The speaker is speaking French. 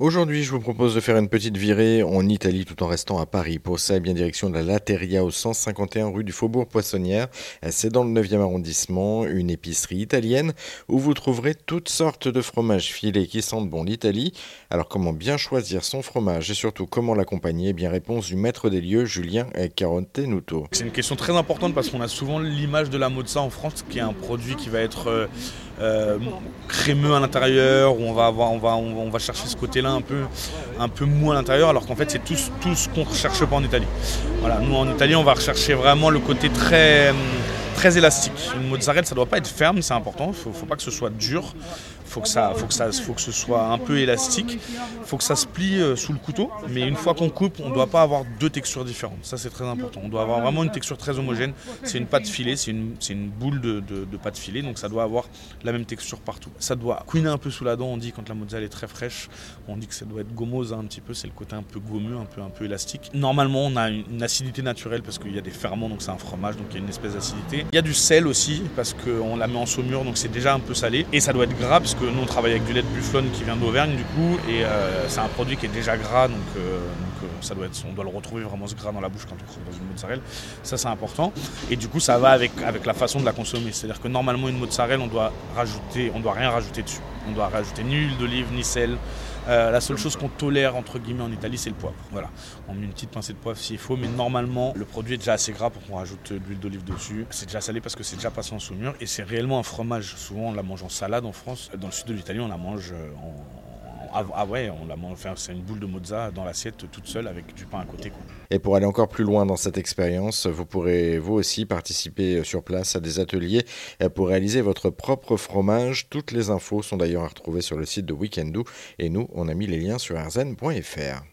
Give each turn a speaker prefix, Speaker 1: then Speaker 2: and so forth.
Speaker 1: Aujourd'hui, je vous propose de faire une petite virée en Italie tout en restant à Paris. Pour ça, eh bien direction de la Lateria au 151 rue du Faubourg Poissonnière. C'est dans le 9e arrondissement, une épicerie italienne où vous trouverez toutes sortes de fromages filés qui sentent bon l'Italie. Alors comment bien choisir son fromage et surtout comment l'accompagner? Eh Bien réponse du maître des lieux, Julien Carontenuto.
Speaker 2: C'est une question très importante parce qu'on a souvent l'image de la mozza en France qui est un produit qui va être euh, crémeux à l'intérieur où on va avoir, on va, chercher ce côté-là un peu, un peu mou à l'intérieur, alors qu'en fait c'est tout, tout ce qu'on ne recherche pas en Italie. Voilà, nous en Italie on va rechercher vraiment le côté très, très élastique. Une mozzarella ça doit pas être ferme, c'est important, il ne faut pas que ce soit dur, faut que ça, faut que ça, faut que ce soit un peu élastique, faut que ça se plie euh, sous le couteau. Mais une fois qu'on coupe, on ne doit pas avoir deux textures différentes. Ça c'est très important. On doit avoir vraiment une texture très homogène. C'est une pâte filée, c'est une, une, boule de, pâte filée, donc ça doit avoir la même texture partout. Ça doit couiner un peu sous la dent. On dit quand la mozzarella est très fraîche, on dit que ça doit être gommose un petit peu. C'est le côté un peu gommeux, un peu, un peu élastique. Normalement, on a une, acidité naturelle parce qu'il y a des ferments, donc c'est un fromage, donc il y a une espèce d'acidité. Il y a du sel aussi parce qu'on la met en saumure, donc c'est déjà un peu salé. Et ça doit être gras parce nous on travaille avec du lait de bufflone qui vient d'Auvergne du coup, et euh, c'est un produit qui est déjà gras, donc, euh, euh, ça doit être, on doit le retrouver vraiment ce gras dans la bouche quand on croque dans une mozzarella. Ça c'est important. Et du coup ça va avec, avec la façon de la consommer. C'est-à-dire que normalement une mozzarella on doit rajouter, on doit rien rajouter dessus. On doit rajouter ni huile d'olive ni sel. la seule chose qu'on tolère entre guillemets en Italie, c'est le poivre. Voilà, on met une petite pincée de poivre s'il faut, mais normalement le produit est déjà assez gras pour qu'on rajoute de l'huile d'olive dessus. C'est déjà salé parce que c'est déjà passé en saumure et c'est réellement un fromage. Souvent on la mange en salade en France. Dans le sud de l'Italie, on la mange euh, en ah, ah, ouais, on la mange, c'est une boule de mozza dans l'assiette toute seule avec du pain à côté.
Speaker 1: Et pour aller encore plus loin dans cette expérience, vous pourrez vous aussi participer sur place à des ateliers pour réaliser votre propre fromage. Toutes les infos sont d'ailleurs à retrouver sur le site de Weekendoo et nous, on a mis les liens sur arzen.fr.